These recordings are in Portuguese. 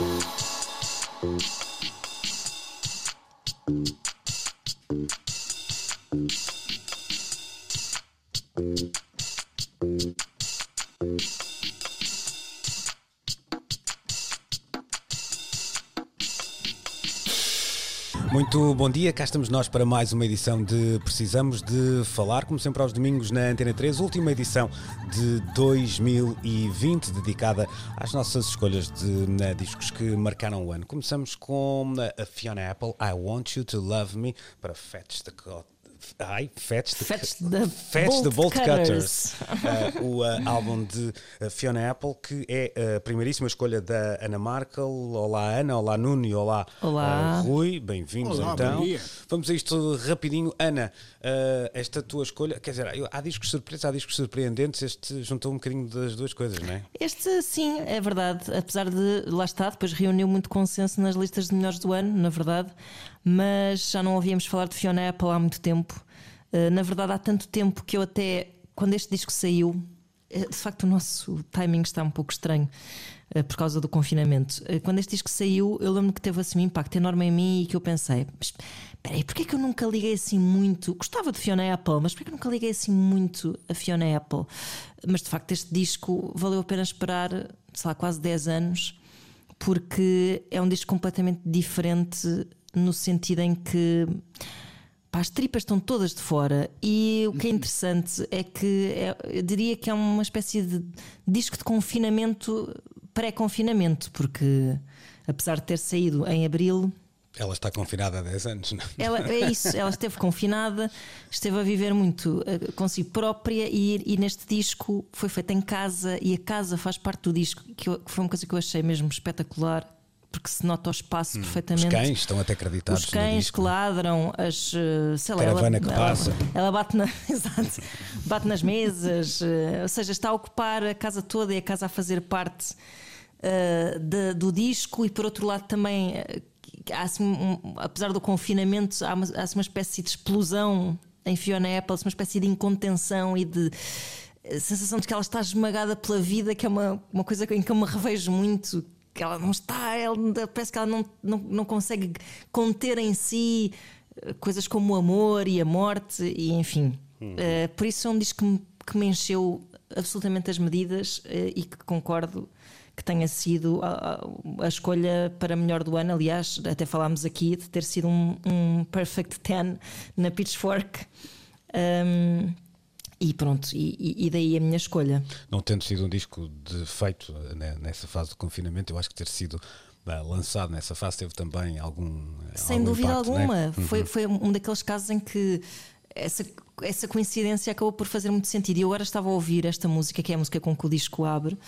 Música Muito bom dia, cá estamos nós para mais uma edição de Precisamos de Falar, como sempre aos domingos na Antena 3, última edição de 2020, dedicada às nossas escolhas de né, discos que marcaram o ano. Começamos com a Fiona Apple, I Want You to Love Me, para Fetch the God. Ai, Fetch the, Fetch the Fetch Bolt the Bolt Cutters. Cutters. Uh, o uh, álbum de uh, Fiona Apple, que é a primeiríssima escolha da Ana Markel. Olá, Ana, olá, Nuno e olá, Olá. uh, Rui. Bem-vindos Olá, então. bom dia. Vamos a isto rapidinho. Ana, uh, esta tua escolha, quer dizer, há discos surpresos, há discos surpreendentes. Este juntou um bocadinho das duas coisas, não é? Este, sim, é verdade. Apesar de, lá está, depois reuniu muito consenso nas listas de melhores do ano, na verdade. Mas já não ouvíamos falar de Fiona Apple há muito tempo. Uh, na verdade, há tanto tempo que eu até, quando este disco saiu, uh, de facto o nosso timing está um pouco estranho. uh, Por causa do confinamento. Quando este disco saiu, eu lembro que teve assim um impacto enorme em mim e que eu pensei: "Mas espera aí, porquê que eu nunca liguei assim muito? Gostava de Fiona Apple, mas porquê que eu nunca liguei assim muito a Fiona Apple? Mas de facto, este disco valeu a pena esperar, sei lá, quase 10 anos, porque é um disco completamente diferente no sentido em que. Pá, as tripas estão todas de fora e o que é interessante é que é- eu diria que é uma espécie de disco de confinamento pré-confinamento, porque apesar de ter saído em abril, Ela está confinada há 10 anos, não é? ela, é isso, ela esteve confinada, esteve a viver muito eh, consigo própria e, e neste disco foi feita em casa e a casa faz parte do disco, que, eu- que foi uma coisa que eu achei mesmo espetacular, porque se nota o espaço Os perfeitamente. cães estão até acreditados Os cães que ladram, as. eh, sei lá, Caravana ela, que ela- passa. Ela, bate, na, exato, bate nas mesas, eh, ou seja, está a ocupar a casa toda e a casa a fazer parte eh, da- do disco, e por outro lado também. há assim um- apesar do confinamento, há uma, há uma espécie de explosão em Fiona Apple, uma espécie de incontenção e de sensação de que ela está esmagada pela vida, que é uma, uma coisa em que eu me revejo muito. Que ela não está, ela, parece que ela não, não, não consegue conter em si eh, coisas como o amor e a morte, e enfim. Eh, por isso é um disco que me, que me encheu absolutamente as medidas eh, e que concordo que tenha sido a, a- a escolha para melhor do ano. Aliás, até falámos aqui de ter sido um, um Perfect 10 na Pitchfork. Um, e pronto, e, e- daí a minha escolha. Não tendo sido um disco de feito né, nessa fase de confinamento, eu acho que ter sido ah, lançado nessa fase teve também algum. Sem algum dúvida impacto, né? alguma. Foi, foi um daqueles casos em que essa, essa coincidência acabou por fazer muito sentido. E eu agora estava a ouvir esta música, que é a música com que o disco abre,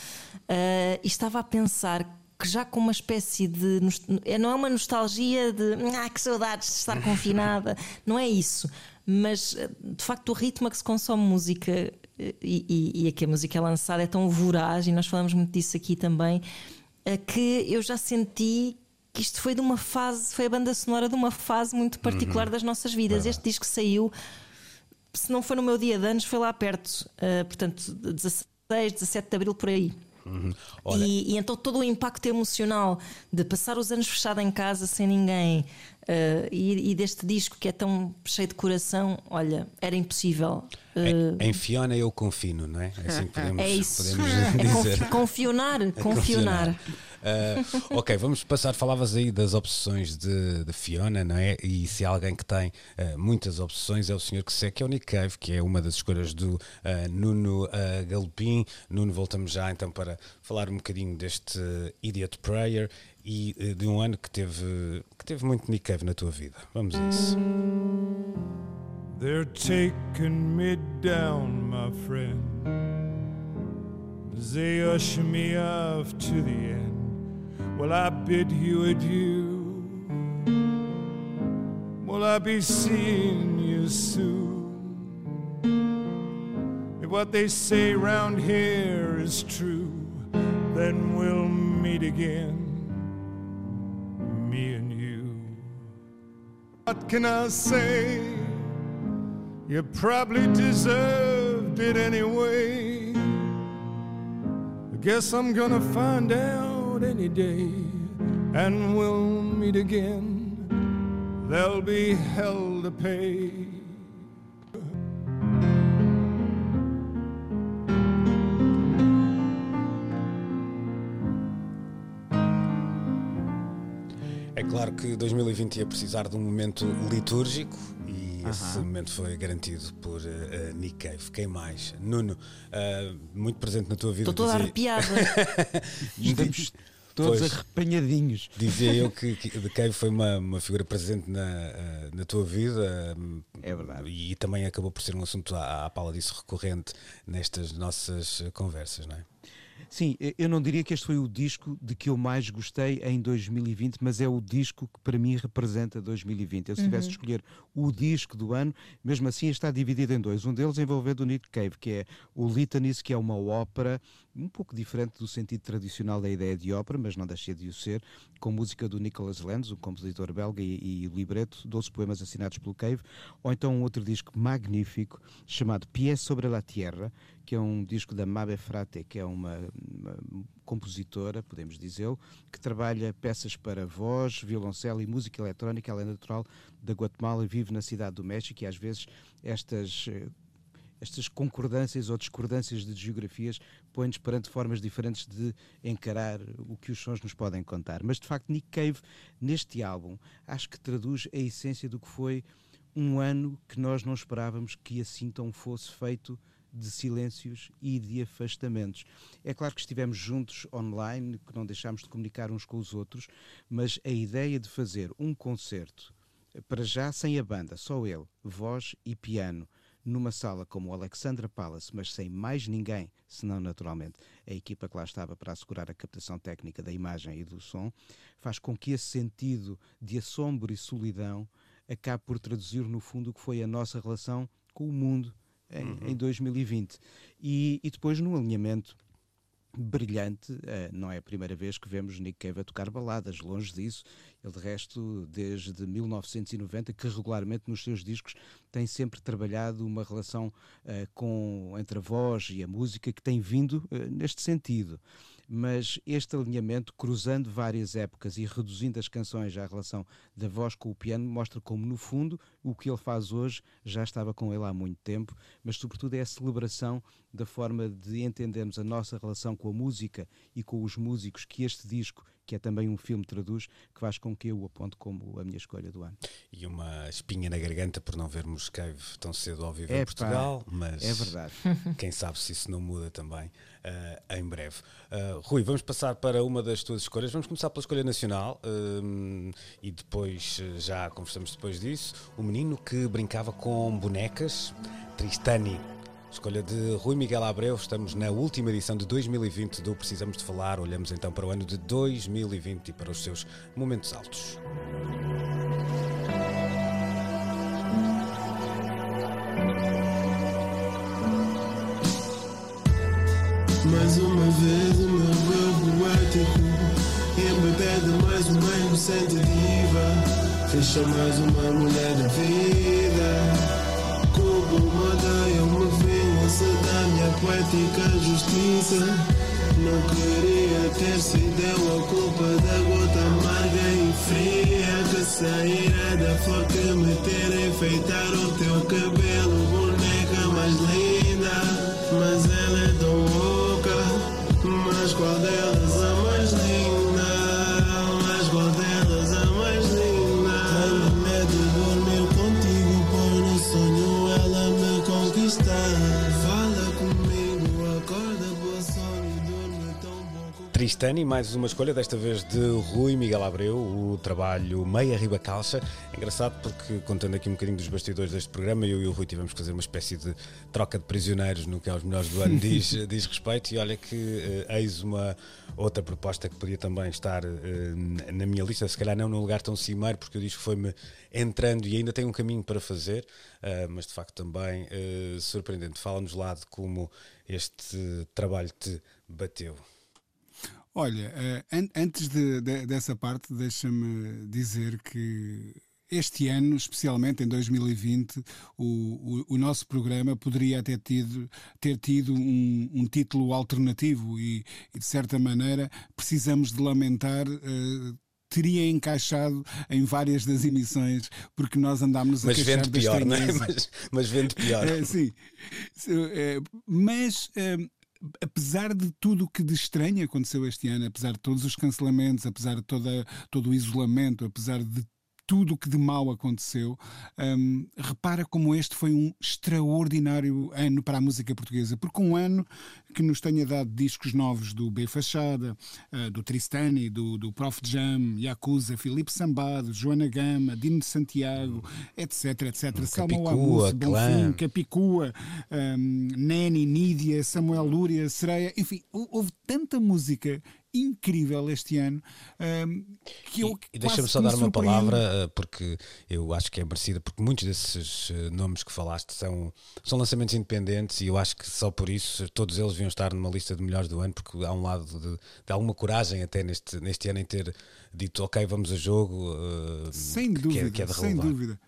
eh, e estava a pensar que já com uma espécie de. é, Não é uma nostalgia de. Ah, que saudades de estar confinada. Não é isso. Mas eh, de facto o ritmo a que se consome música eh, e, e, e a que a música é lançada é tão voraz, e nós falamos muito disso aqui também, que eu já senti que isto foi de uma fase, foi a banda sonora de uma fase muito particular das nossas vidas. Este disco saiu, se não foi no meu dia de anos, foi lá perto, eh, portanto, 16, 17 de abril por aí. Uhum. E, e então todo o impacto emocional de passar os anos fechado em casa sem ninguém eh, e, e deste disco que é tão cheio de coração, olha, era impossível. eh, em, em Fiona eu confino, não é? É assim que podemos, é isso. podemos É dizer. confi- confionar, confionar. Ah, ok, vamos passar. Falavas aí das obsessões de, de Fiona, não é? E se há alguém que tem ah, muitas obsessões é o senhor que segue, que é o Nick Cave, que é uma das escolhas do ah, Nuno Galopim. Nuno, voltamos já então para falar um bocadinho deste Idiot Prayer e de um ano que teve, que teve muito Nick Cave na tua vida. Vamos a isso. They're taking me down, my friend. They usher me off to the end. Will I bid you adieu? Will I be seeing you soon? If what they say round here is true, then we'll meet again, me and you. What can I say? You probably deserved it anyway. I guess I'm gonna find out any day, and we'll meet again. There'll be hell to pay. É claro que 2020 ia precisar de um momento litúrgico e esse momento foi garantido por uh, uh, Nick Cave. Quem mais? Nuno, uh, muito presente na tua vida. Estou toda dizia- arrepiada. Estamos todos Pois. arrepanhadinhos. Dizia eu que, que The Cave foi uma, uma figura presente na, eh, na tua vida eh, É verdade. e também acabou por ser um assunto à, à pala disso recorrente nestas nossas eh, conversas, não é? Sim, eu não diria que este foi o disco de que eu mais gostei em 2020, mas é o disco que para mim representa 2020. Eu, se tivesse de escolher o disco do ano, mesmo assim está dividido em dois. Um deles envolvendo o Nick Cave, que é o Litanies, que é uma ópera um pouco diferente do sentido tradicional da ideia de ópera, mas não deixa de o ser, com música do Nicholas Lenz, um compositor belga, e, e o libreto, 12 poemas assinados pelo Cave, ou então um outro disco magnífico chamado Pies sobre la Tierra, que é um disco da Mabe Frate, que é uma, uma compositora, podemos dizê-lo, que trabalha peças para voz, violoncelo e música eletrónica. Ela é natural da Guatemala e vive na cidade do México e às vezes estas eh, estas concordâncias ou discordâncias de geografias põem-nos perante formas diferentes de encarar o que os sons nos podem contar. Mas de facto, Nick Cave, neste álbum, acho que traduz a essência do que foi um ano que nós não esperávamos que assim tão fosse feito de silêncios e de afastamentos. É claro que estivemos juntos online, que não deixámos de comunicar uns com os outros, mas a ideia de fazer um concerto, para já sem a banda, só ele, voz e piano, numa sala como o Alexandra Palace, mas sem mais ninguém, senão naturalmente a equipa que lá estava para assegurar a captação técnica da imagem e do som, faz com que esse sentido de assombro e solidão acabe por traduzir no fundo o que foi a nossa relação com o mundo em, em 2020. E, e depois no alinhamento brilhante, eh, não é a primeira vez que vemos Nick Cave a tocar baladas, longe disso. Ele, de resto, desde 1990, que regularmente nos seus discos tem sempre trabalhado uma relação eh, com, entre a voz e a música que tem vindo eh, neste sentido. Mas este alinhamento, cruzando várias épocas e reduzindo as canções à relação da voz com o piano, mostra como, no fundo, o que ele faz hoje já estava com ele há muito tempo, mas, sobretudo, é a celebração da forma de entendermos a nossa relação com a música e com os músicos que este disco, que é também um filme, traduz, que faz com que eu o aponte como a minha escolha do ano. E uma espinha na garganta por não vermos Cave tão cedo ao vivo É em pá, Portugal, mas É verdade. quem sabe se isso não muda também eh, em breve. Eh, Rui, vamos passar para uma das tuas escolhas. Vamos começar pela escolha nacional eh, e depois já conversamos depois disso. O menino que brincava com bonecas, Tristani. Escolha de Rui Miguel Abreu, estamos na última edição de 2020 do Precisamos de Falar. Olhamos então para o ano de 2020 e para os seus momentos altos. Mais uma vez o meu eu poético Embebede mais uma inocente diva Fecha mais uma mulher da vida vingança da minha poética justiça Não queria ter sido eu a culpa da gota amarga e fria Que sairá da flor que me ter enfeitar o teu cabelo Boneca mais linda mas ela é tão louca. Mas qual delas a mais linda? Mas qual delas a mais linda? Tenho medo de dormir contigo, pois no sonho ela me conquista. Tristani, mais uma escolha, desta vez de Rui Miguel Abreu, o trabalho Meia Riba Calça. Engraçado porque, contando aqui um bocadinho dos bastidores deste programa, eu e o Rui tivemos que fazer uma espécie de troca de prisioneiros no que aos melhores do ano diz, diz respeito. E olha que uh, eis uma outra proposta que podia também estar uh, na minha lista, se calhar não num lugar tão cimeiro, porque o disco foi-me entrando e ainda tem um caminho para fazer, uh, mas de facto também surpreendente. Fala-nos lá de como este trabalho te bateu. Olha, an antes de, de, dessa parte, deixa-me dizer que este ano, especialmente em 2020, o, o, o, nosso programa poderia ter tido, ter tido um, um título alternativo e, e, de certa maneira, precisamos de lamentar. Uh, teria encaixado em várias das emissões, porque nós andámos a mas vende pior, não é? Mas, mas vende pior. É, sim. É, mas apesar de tudo o que de estranho aconteceu este ano, apesar de todos os cancelamentos, apesar de toda, todo o isolamento, apesar de tudo o que de mal aconteceu, um, repara como este foi um extraordinário ano para a música portuguesa, porque um ano que nos tenha dado discos novos do B Fachada, uh, do Tristani, do, do Prof. Jam, Yakuza, Filipe Sambado, Joana Gama, Dino Santiago, etc, etc. Salmo Abuso, Bonfim, Capicua, um, Neni, Nídia, Samuel Lúria, Sereia, enfim, houve tanta música incrível este ano um, que eu e, e deixa-me só dar uma palavra eh, porque eu acho que é merecida porque muitos desses eh, nomes que falaste são, são lançamentos independentes e eu acho que só por isso todos eles deviam estar numa lista de melhores do ano porque há um lado de, de alguma coragem até neste, neste ano em ter dito ok vamos a jogo uh, sem dúvida, que é, que é sem dúvida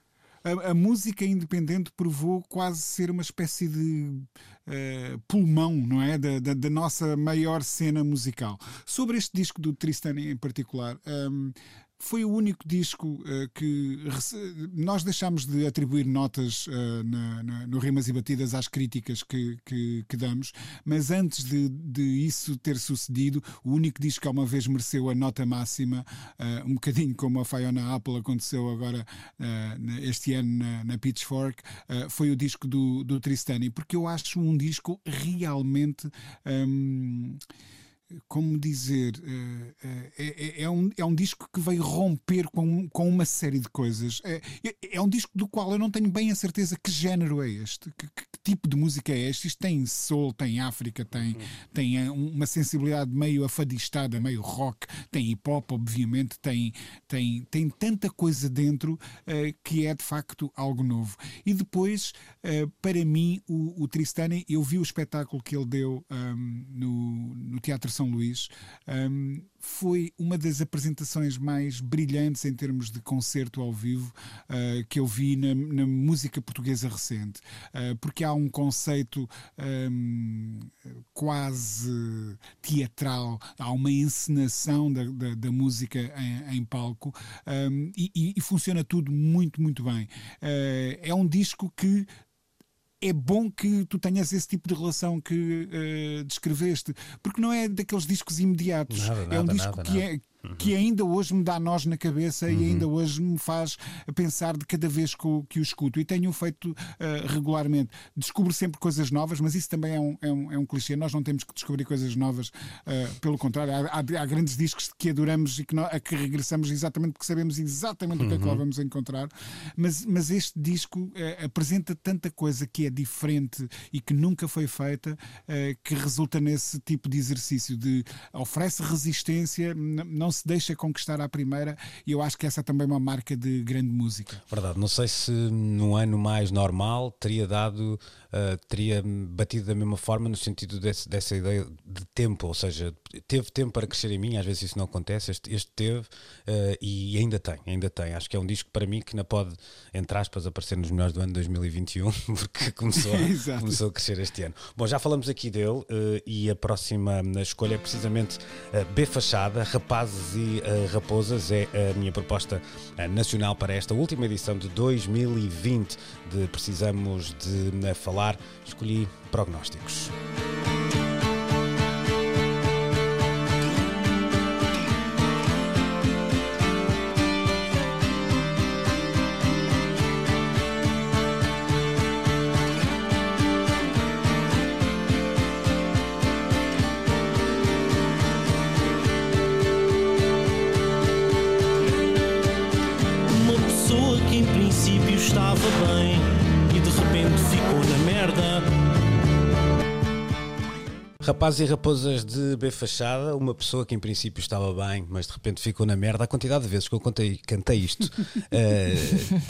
a, a, música independente provou quase ser uma espécie de uh, pulmão, não é? Da, da, da, nossa maior cena musical. Sobre este disco do Tristan em particular, um, foi o único disco uh, que nós deixámos de atribuir notas uh, na, na, no Rimas e Batidas às críticas que, que, que damos, mas antes de, de, isso ter sucedido, o único disco que uma vez mereceu a nota máxima, uh, um bocadinho como a Fiona Apple aconteceu agora este ano na, na Pitchfork, foi o disco do, do Tristani, porque eu acho um disco realmente. Um, como dizer, eh, eh, é, é, é, um, é um disco que veio romper com, com uma série de coisas. É, é, é um disco do qual eu não tenho bem a certeza que género é este, que, que tipo de música é este. Isto tem soul, tem África, tem, tem eh, uma sensibilidade meio afadistada, meio rock, tem hip hop, obviamente, tem, tem, tem tanta coisa dentro uh, que é de facto algo novo. E depois, uh, para mim, o, o Tristani, eu vi o espetáculo que ele deu um, no, no Teatro São Luís. Um, foi uma das apresentações mais brilhantes em termos de concerto ao vivo uh, que eu vi na, na música portuguesa recente, uh, porque há um conceito um, quase teatral, há uma encenação da, da, da música em, em palco um, e, e, funciona tudo muito, muito bem. Uh, é um disco que é bom que tu tenhas esse tipo de relação que uh, descreveste, porque não é daqueles discos imediatos. Nada, é um disco nada, que é uhum. que ainda hoje me dá nós na cabeça uhum. e ainda hoje me faz pensar de cada vez que, o, que o escuto. E tenho feito uh, regularmente. Descubro sempre coisas novas, mas isso também é um, é um, é um clichê. Nós não temos que descobrir coisas novas, uh, pelo contrário, há, há, há, grandes discos que adoramos e que, a que regressamos exatamente porque sabemos exatamente uhum. o que é que lá uhum. vamos encontrar. Mas, mas este disco uh, apresenta tanta coisa que é diferente e que nunca foi feita que resulta nesse tipo de exercício de oferece resistência, não se deixa conquistar à primeira, e eu acho que essa também é uma marca de grande música. Verdade, não sei se num ano mais normal teria dado, uh, teria batido da mesma forma no sentido desse, dessa ideia de tempo, ou seja, teve tempo para crescer em mim, às vezes isso não acontece, este, este teve uh, e ainda tem, ainda tem. Acho que é um disco para mim que não pode, entre aspas, aparecer nos melhores do ano 2021, porque começou a, começou a crescer este ano. Bom, já falamos aqui dele uh, e a próxima escolha é precisamente B Fachada, Rapazes e Raposas, é a minha proposta nacional para esta última edição de 2020 de Precisamos de Falar. Escolhi prognósticos. Rapazes e raposas de B Fachada, uma pessoa que em princípio estava bem, mas de repente ficou na merda. A quantidade de vezes que eu contei, cantei isto eh,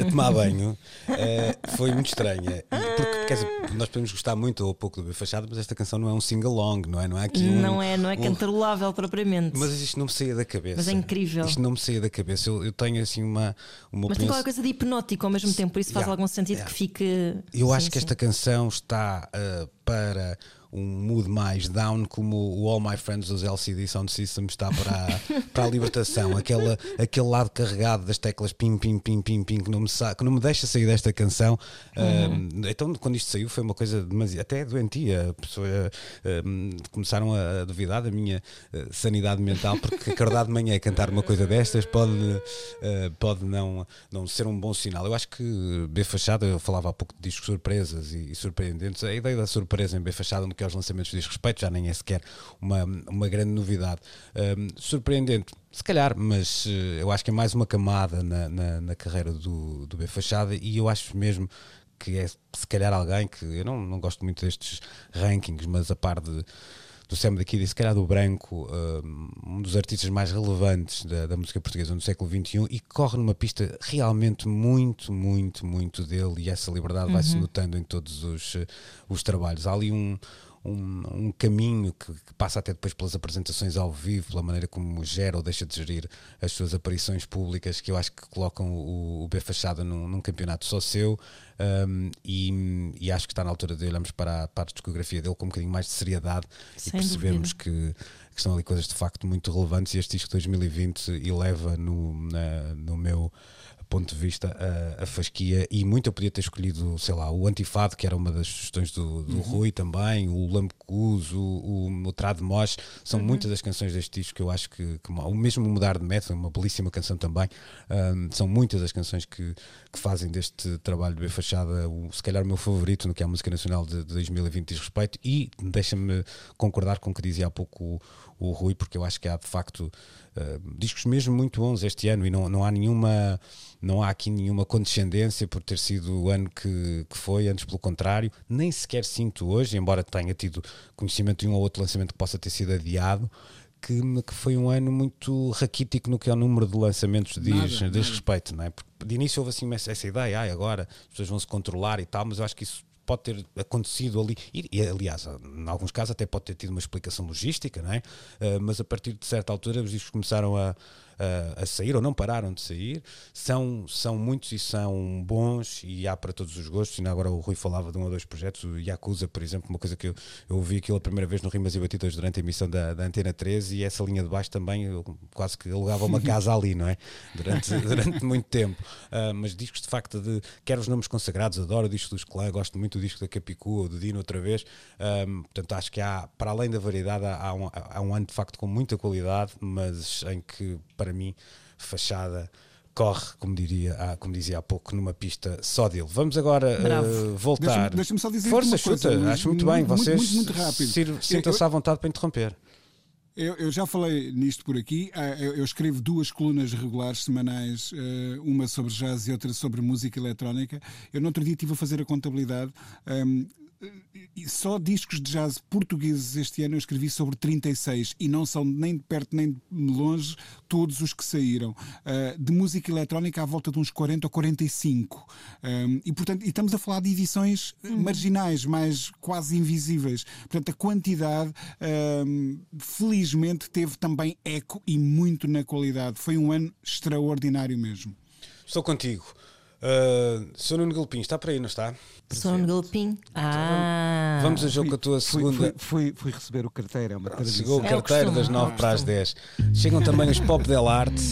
a tomar banho eh, foi muito estranha. E Porque, quer dizer, nós podemos gostar muito ou pouco do B Fachada, mas esta canção não é um sing-along, não é? Não é aqui um, Não é, não é um- cantarolável propriamente. Mas isto não me saía da cabeça. Mas é incrível. Isto não me saía da cabeça. Eu, eu tenho assim uma, uma Mas tem opinião- qualquer coisa de hipnótico ao mesmo tempo, por isso faz Yeah, algum sentido yeah. que fique. Eu Sim, acho que sim. esta canção está uh, para um mood mais down, como o All My Friends dos LCD Sound System está para a, para a libertação. Aquela, aquele lado carregado das teclas pim, pim, pim, pim, pim, que não me, sa- que não me deixa sair desta canção. Um, então, quando isto saiu, foi uma coisa demasiado, até doentia. A pessoa, um, começaram a, a duvidar da minha uh, sanidade mental, porque acordar de manhã e cantar uma coisa destas pode, uh, pode não, não ser um bom sinal. Eu acho que B Fachada, eu falava há pouco de discos surpresas e, e surpreendentes. A ideia da surpresa em B Fachada, no que aos lançamentos diz respeito, já nem é sequer uma, uma grande novidade. Um, surpreendente, se calhar, mas eh, eu acho que é mais uma camada na, na, na carreira do, do B Fachada e eu acho mesmo que é se calhar alguém que eu não, não gosto muito destes rankings, mas a par de do Sam daqui e se calhar do Branco, um, um dos artistas mais relevantes da, da música portuguesa no século XXI e corre numa pista realmente muito, muito, muito dele e essa liberdade vai-se notando em todos os, eh, os trabalhos. Há ali um, um, um caminho que, que passa até depois pelas apresentações ao vivo, pela maneira como gera ou deixa de gerir as suas aparições públicas, que eu acho que colocam o, o B Fachada num, num campeonato só seu. um, e, e acho que está na altura de olharmos para a, para a discografia dele com um bocadinho mais de seriedade e Sem percebemos que, que estão ali coisas de facto muito relevantes e este disco de 2020 eleva no, na- no meu ponto de vista a, a fasquia e muito eu podia ter escolhido, sei lá, o Antifado, que era uma das sugestões do, do Rui também, o Lambecus, o, o, o Trad Mosh, são muitas das canções deste disco que eu acho que, que o mesmo Mudar de Método, uma belíssima canção também, hum, são muitas as canções que, que fazem deste trabalho de B Fachada o, se calhar o meu favorito no que é a música nacional de, de 2020 diz respeito e deixa-me concordar com o que dizia há pouco o, Rui, porque eu acho que há de facto uh, discos mesmo muito bons este ano e não, não há nenhuma não há aqui nenhuma condescendência por ter sido o ano que, que foi, antes pelo contrário, nem sequer sinto hoje, embora tenha tido conhecimento de um ou outro lançamento que possa ter sido adiado, que, que foi um ano muito raquítico no que é o número de lançamentos diz, Nada, diz respeito, não é? Porque de início houve assim essa, ideia, ai, agora as pessoas vão se controlar e tal, mas eu acho que isso pode ter acontecido ali, e, e, aliás, em alguns casos até pode ter tido uma explicação logística, não é? Ah, mas a partir de certa altura os discos começaram a, a, a sair ou não pararam de sair, são, são muitos e são bons e há para todos os gostos. E agora o Rui falava de um ou dois projetos, o Yakuza, por exemplo, uma coisa que eu, eu ouvi aquilo a primeira vez no Rimas e Batidas durante a emissão da, da Antena 13 e essa linha de baixo também eu quase que alugava uma casa ali, não é? Durante, durante muito tempo. Ah, mas discos de facto de quero os nomes consagrados, adoro o disco dos Clã, gosto muito do disco da Capicua, do Dino outra vez. Ah, portanto, acho que há, para além da variedade, há, há um, há um ano de facto com muita qualidade, mas em que para mim fachada corre, como diria, como dizia há pouco, numa pista só dele. Vamos agora eh, voltar. Deixa-me- deixa-me só dizer Força, uma coisa, chuta, Luís, acho muito bem. muito, Vocês muito, muito rápido. sintam-se à vontade para interromper. Eu, eu já falei nisto por aqui. Ah, Eu, eu escrevo duas colunas regulares semanais, eh, uma sobre jazz e outra sobre música eletrónica. Eu no outro dia estive a fazer a contabilidade. ehm, e só discos de jazz portugueses este ano eu escrevi sobre 36 e não são nem de perto nem de longe todos os que saíram. Ah, de música eletrónica à volta de uns 40 ou 45. Um, e portanto e estamos a falar de edições eh, marginais, mais quase invisíveis. Portanto, a quantidade um, felizmente teve também eco e muito na qualidade. Foi um ano extraordinário mesmo. Estou contigo. Uh, Sr. Nuno Galpim, está por aí, não está? Sono Galpim. Ah, Vamos a jogo com a tua segunda. fui, fui, fui receber o carteiro, é uma tradição. Chegou o É o carteiro costume. das 9 É o para as costume. 10. Chegam também os Pop Del Arte.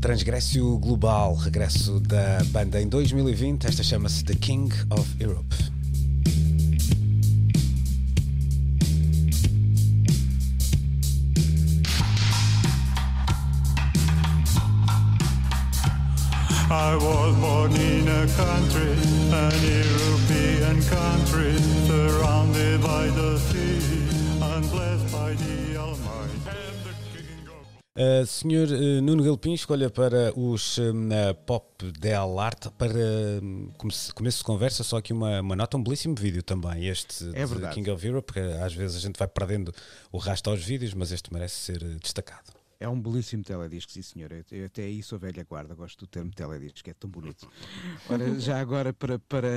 Transgrécio Global, regresso da banda em 2020. Esta chama-se The King of Europe. I was born in a country, an European country, surrounded by the sea, and blessed by the Almighty. Uh, senhor uh, Nuno Galpim, escolha para os um, uh, Pop Del Art para um, começo, começo de conversa, só aqui uma, uma nota, um belíssimo vídeo também, este É de. King of Europe, porque às vezes a gente vai perdendo o rastro aos vídeos, mas este merece ser uh, destacado. É um belíssimo teledisco, sim senhor. Eu, até aí sou velha guarda, gosto do termo teledisco, é tão bonito. Ora, já agora, para, para.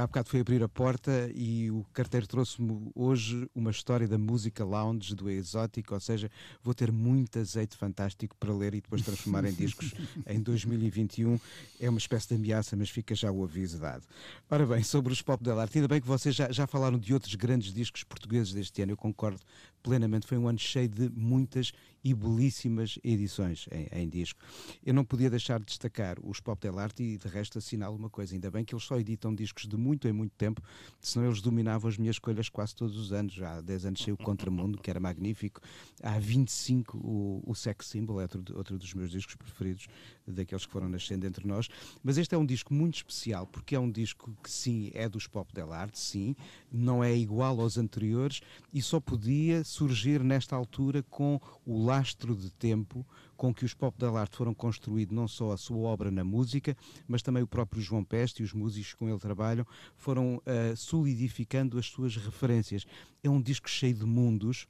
Há bocado foi abrir a porta e o carteiro trouxe-me hoje uma história da música lounge do Exótico, ou seja, vou ter muito azeite fantástico para ler e depois transformar em discos em 2021. É uma espécie de ameaça, mas fica já o aviso dado. Ora bem, sobre os Pop Del Arte, ainda bem que vocês já, já falaram de outros grandes discos portugueses deste ano, eu concordo plenamente. Foi um ano cheio de muitas e belíssimas edições em, em disco. Eu não podia deixar de destacar os Pop Del Arte e de resto assinalo uma coisa, ainda bem que eles só editam discos de muito em muito tempo, senão eles dominavam as minhas escolhas quase todos os anos. Já há 10 anos saiu o Contramundo, que era magnífico. Há 25 o, o Sex Symbol, é outro, outro dos meus discos preferidos, daqueles que foram nascendo entre nós. Mas este é um disco muito especial, porque é um disco que sim, é dos Pop Del Arte, sim, não é igual aos anteriores e só podia surgir nesta altura com o lastro de tempo com que os Pop Del Arte foram construídos, não só a sua obra na música, mas também o próprio João Peste e os músicos com ele trabalham foram ah, solidificando as suas referências. É um disco cheio de mundos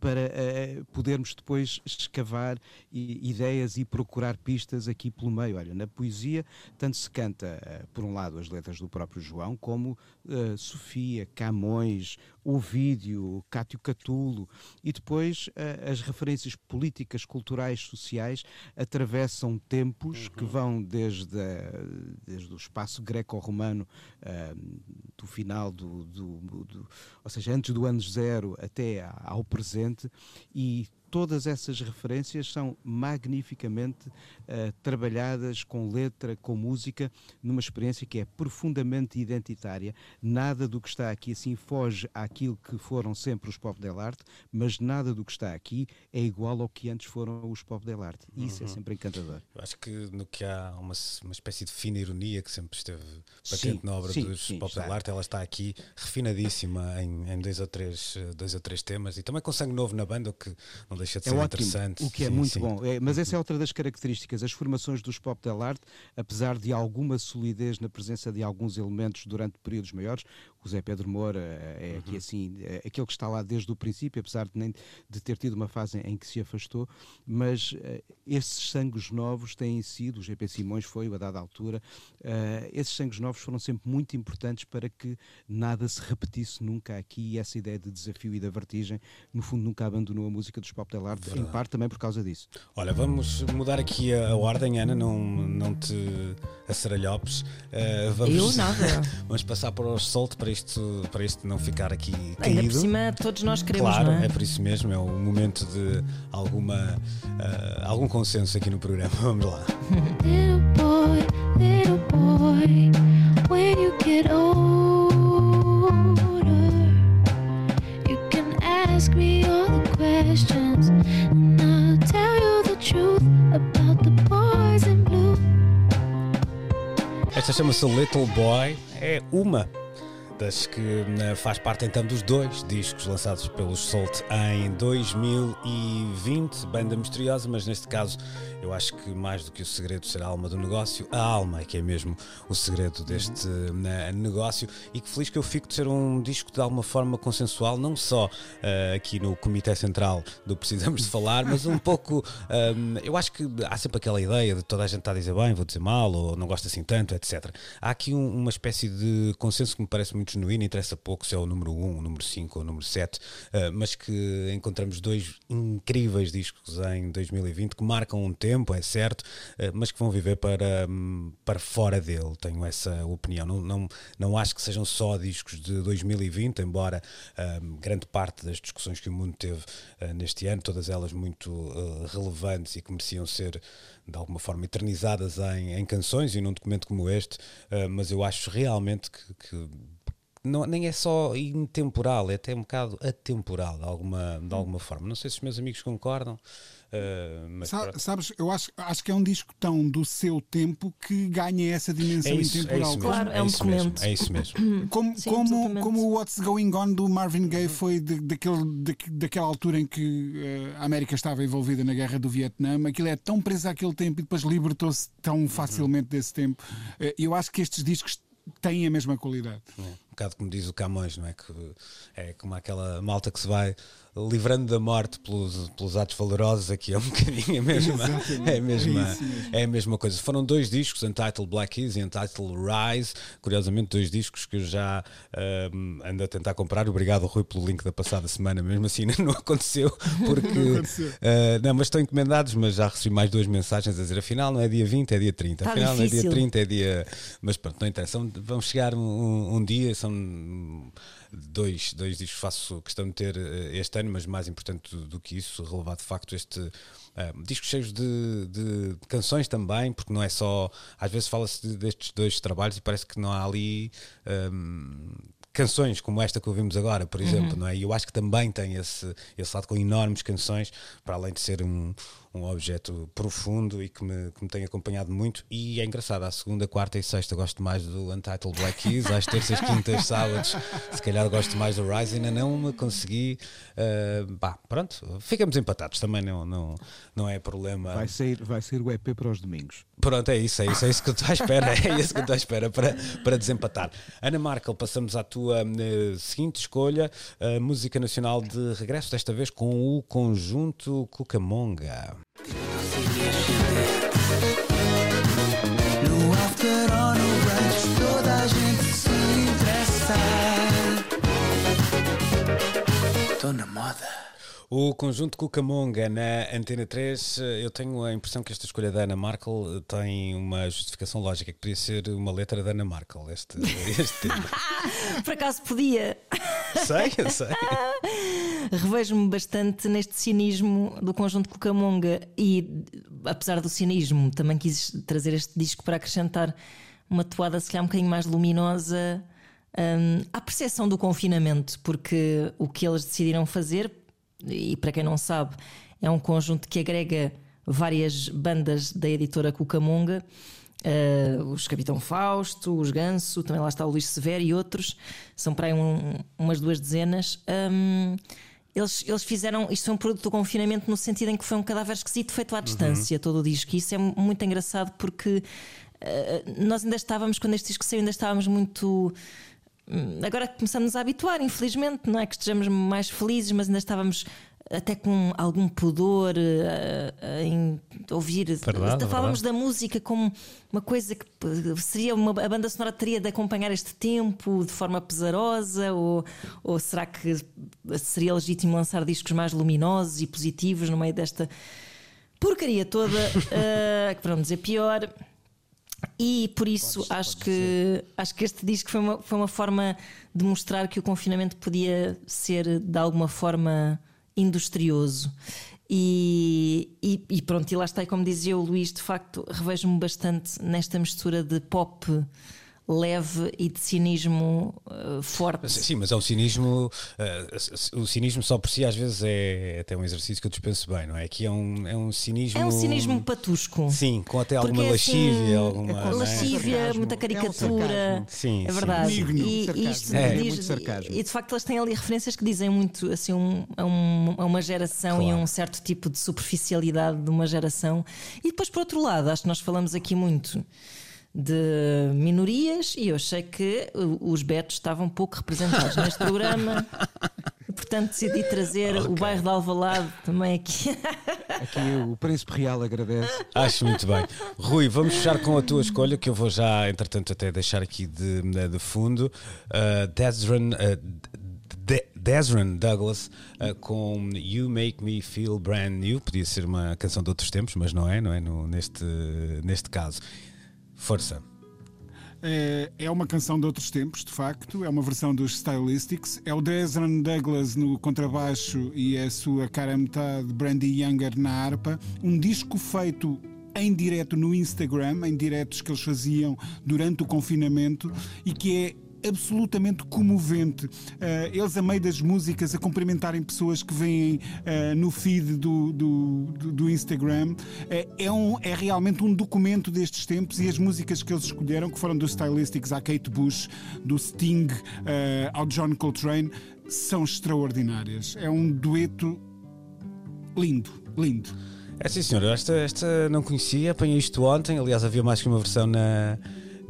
para eh, podermos depois escavar i- ideias e procurar pistas aqui pelo meio. Olha, na poesia, tanto se canta, eh, por um lado, as letras do próprio João, como eh, Sofia, Camões, Ovídio, Cátio Catulo, e depois as referências políticas, culturais, sociais atravessam tempos que vão desde, desde o espaço greco-romano do final do, do- do- ou seja, antes do ano zero até ao presente e todas essas referências são magnificamente ah, trabalhadas com letra, com música, numa experiência que é profundamente identitária. Nada do que está aqui assim foge àquilo que foram sempre os Pop Del Arte, mas nada do que está aqui é igual ao que antes foram os Pop Del Arte. E isso é Uhum. sempre encantador. Eu acho que no que há uma, uma espécie de fina ironia que sempre esteve Sim, patente na obra sim, dos sim, Pop. Del Arte, ela está aqui refinadíssima em, em dois, ou três, eh, dois ou três temas e também com sangue novo na banda, o que não deixa de É ser ótimo, interessante. o que é Sim, muito sim. bom. É, mas essa é outra das características. As formações dos Pop Del Arte, apesar de alguma solidez na presença de alguns elementos durante períodos maiores, o Zé Pedro Moura é aqui assim, é aquele que está lá desde o princípio, apesar de, nem, de ter tido uma fase em que se afastou, mas eh, esses sangues novos têm sido, o GP Simões foi a dada altura, eh, esses sangues novos foram sempre muito importantes para que nada se repetisse nunca aqui e essa ideia de desafio e da vertigem, no fundo, nunca abandonou a música dos Pop Del Arte, em parte também por causa disso. Olha, vamos mudar aqui a, a ordem, Ana, não, não te asseralhopes. Eh, vamos, Eu nada. vamos passar para o solto para isto, para isto não ficar aqui Ainda caído. por cima, todos nós queremos, Claro, não é? é por isso mesmo, é o momento de alguma, eh, algum consenso aqui no programa. Vamos lá. Little boy, little boy, when you get older, you can ask me all the questions, and I'll tell you the truth about the boys in blue. Esta chama-se Little Boy, é uma das que né, faz parte então dos dois discos lançados pelos Salt em 2020, banda misteriosa, mas neste caso eu acho que mais do que o segredo ser a alma do negócio, a alma é que é mesmo o segredo deste né, negócio. E que feliz que eu fico de ser um disco de alguma forma consensual, não só eh, aqui no Comitê Central do Precisamos de Falar, mas um pouco, hum, eu acho que há sempre aquela ideia de toda a gente está a dizer bem, vou dizer mal, ou não gosta assim tanto, etc. Há aqui um- uma espécie de consenso que me parece muito genuíno, interessa pouco se é o número 1, o número 5 ou o número 7, eh, mas que encontramos dois incríveis discos em 2020 que marcam um tempo, é certo, eh, mas que vão viver para, hum, para fora dele. Tenho essa opinião. Não, não, não acho que sejam só discos de 2020, embora hum, grande parte das discussões que o mundo teve eh, neste ano, todas elas muito relevantes e que mereciam ser de alguma forma eternizadas em, em canções e num documento como este, eh, mas eu acho realmente que, que não, nem é só intemporal, é até um bocado atemporal de alguma, de alguma forma. Não sei se os meus amigos concordam. uh, mas Sa- pronto. Sabes, eu acho, acho que é um disco tão do seu tempo que ganha essa dimensão é isso, é intemporal. isso mesmo. Claro, é um isso mesmo, é isso mesmo. Como, Sim, como, como o What's Going On do Marvin Gaye foi de- daquele, daque- daquela altura em que eh, a América estava envolvida na guerra do Vietnã, aquilo é tão preso àquele tempo e depois libertou-se tão facilmente desse tempo. Eh, eu acho que estes discos têm a mesma qualidade. É, Um bocado como diz o Camões, não é? Que é como aquela malta que se vai livrando da morte pelos, pelos atos valorosos, aqui é um bocadinho a mesma, é a mesma, É mesmo. é a mesma coisa. Foram dois discos, Untitled Black Keys e Untitled Rise, curiosamente dois discos que eu já ahm, ando a tentar comprar. Obrigado Rui pelo link da passada semana, mesmo assim ainda não aconteceu, porque Não aconteceu. ah, não, mas estão encomendados, mas já recebi mais duas mensagens a dizer afinal não é dia 20, é dia 30, Tá afinal não é dia difícil. 30, é dia. Mas pronto, não interessa. Vamos chegar um, um- um dia, são dois, dois discos que faço questão de ter eh, este ano, mas mais importante do, do que isso, relevar de facto este eh, disco cheios de, de canções também, porque não é só. Às vezes fala-se de- destes dois trabalhos e parece que não há ali. ehm, Canções como esta que ouvimos agora, por exemplo, não é? E eu acho que também tem esse, esse lado com enormes canções, para além de ser um, um objeto profundo e que me, que me tem acompanhado muito. E é engraçado, à segunda, quarta e sexta gosto mais do Untitled Black Keys, às terças, quintas, sábados, se calhar gosto mais do Rise, ainda não me consegui. ah, pá, pronto, ficamos empatados, também não, não, não é problema. Vai sair, vai sair o EP para os domingos. Pronto, é isso, é isso, é isso que eu estou à espera, é isso que eu estou à espera para, para desempatar. Ana Markel, passamos à tua eh, seguinte escolha, a música nacional de regresso, desta vez com o conjunto Cucamonga. No after ou no brunch, toda a gente se interessa. Tô na moda. O conjunto Cucamonga na Antena 3, eh, eu tenho a impressão que esta escolha da Ana Markel eh, tem uma justificação lógica, que podia ser uma letra da Ana Markel, este, este tema. Por acaso podia. sei, eu sei. Revejo-me bastante neste cinismo do conjunto Cucamonga e, apesar do cinismo, também quis trazer este disco para acrescentar uma toada, se calhar, um bocadinho mais luminosa hum, à percepção do confinamento, porque o que eles decidiram fazer, e para quem não sabe, é um conjunto que agrega várias bandas da editora Cucamonga. Uh, os Capitão Fausto, os Ganso, também lá está o Luís Severo e outros, são para aí um- umas duas dezenas. Um, eles, eles fizeram. Isto foi um produto do confinamento no sentido em que foi um cadáver esquisito feito à distância, todo o disco. E isso é muito engraçado porque uh, nós ainda estávamos, quando este disco saiu, ainda estávamos muito. Hum, Agora começamos a habituar, infelizmente, não é que estejamos mais felizes, mas ainda estávamos até com algum pudor eh, eh, em ouvir. Verdade, Falávamos da música como uma coisa que eh, seria uma, a banda sonora teria de acompanhar este tempo de forma pesarosa, ou, ou será que seria legítimo lançar discos mais luminosos e positivos no meio desta porcaria toda, eh, que para não dizer pior. E por isso acho que acho que este disco foi uma, foi uma forma de mostrar que o confinamento podia ser de alguma forma industrioso. E, e, e pronto, e lá está, e como dizia o Luís, de facto, revejo-me bastante nesta mistura de pop leve e de cinismo eh, forte. Sim, mas é um cinismo. eh, o cinismo só por si às vezes é até um exercício que eu dispenso bem, não é? Aqui é um, é um cinismo. É um cinismo patusco. Sim, com até Porque alguma é assim, lascívia, alguma. não é? lascívia, sarcasmo. muita É um caricatura. Sim, é verdade. sim. E, Sarcasmo. e isto É. diz- Muito sarcasmo. e de facto eles têm ali referências que dizem muito assim um- a, um- a uma geração e a Claro. um certo tipo de superficialidade de uma geração. E depois, por outro lado, acho que nós falamos aqui muito de minorias e eu achei que os betos estavam pouco representados neste programa. Portanto, decidi trazer o bairro de Alvalade também aqui. Aqui o Príncipe Real agradece. Acho muito bem. Rui, vamos fechar com a tua escolha, que eu vou já, entretanto, até deixar aqui de, de fundo. Uh, Desron, uh, De- Desron Douglas uh, com You Make Me Feel Brand New. Podia ser uma canção de outros tempos, mas não é, não é? No- neste, neste caso. Força. É, é uma canção de outros tempos, de facto. É uma versão dos Stylistics. É o Desron Douglas no contrabaixo e a sua cara metade, Brandy Younger, na harpa. Um disco feito em direto no Instagram, em diretos que eles faziam durante o confinamento e que é absolutamente comovente. Eh, eles, a meio das músicas, a cumprimentarem pessoas que vêm eh, no feed do, do, do- Instagram. Eh, é, um, é realmente um documento destes tempos e as músicas que eles escolheram, que foram dos Stylistics à Kate Bush, do Sting ao John Coltrane, são extraordinárias. É um dueto lindo, lindo. É sim, senhor. Esta, esta não conhecia, apanhei isto ontem. Aliás, havia mais que uma versão na,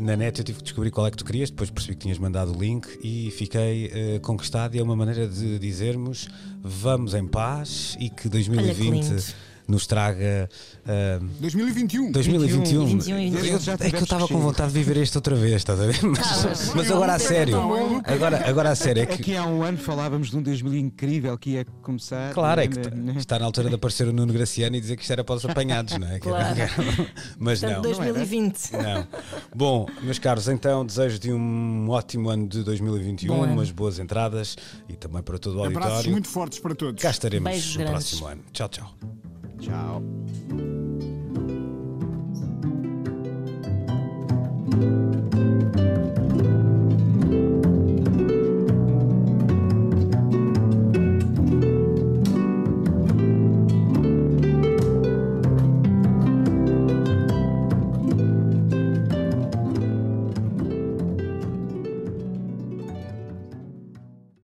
na net. Eu tive que descobrir qual é que tu querias. Depois percebi que tinhas mandado o link e fiquei eh, conquistado. E é uma maneira de dizermos vamos em paz e que 2020 lindo. Nos traga. eh, 2021. 2021. 21, Eu- é que eu estava com vontade de viver este outra vez, estás a ver? Mas, Estavas. mas agora a sério. Agora, agora a sério. É que, Aqui há um ano falávamos de um 2000 incrível que ia começar. Claro, é que né, né? está na altura de aparecer o Nuno Graciano e dizer que isto era para os apanhados, não é? Claro. Mas Portanto, não. 2020. Não. Bom, meus caros, então desejo de um ótimo ano de 2021, Bom umas boas entradas e também para todo o Abraços auditório. muito fortes para todos. Cá estaremos Beijos no grandes. próximo ano. Tchau, tchau. Ciao.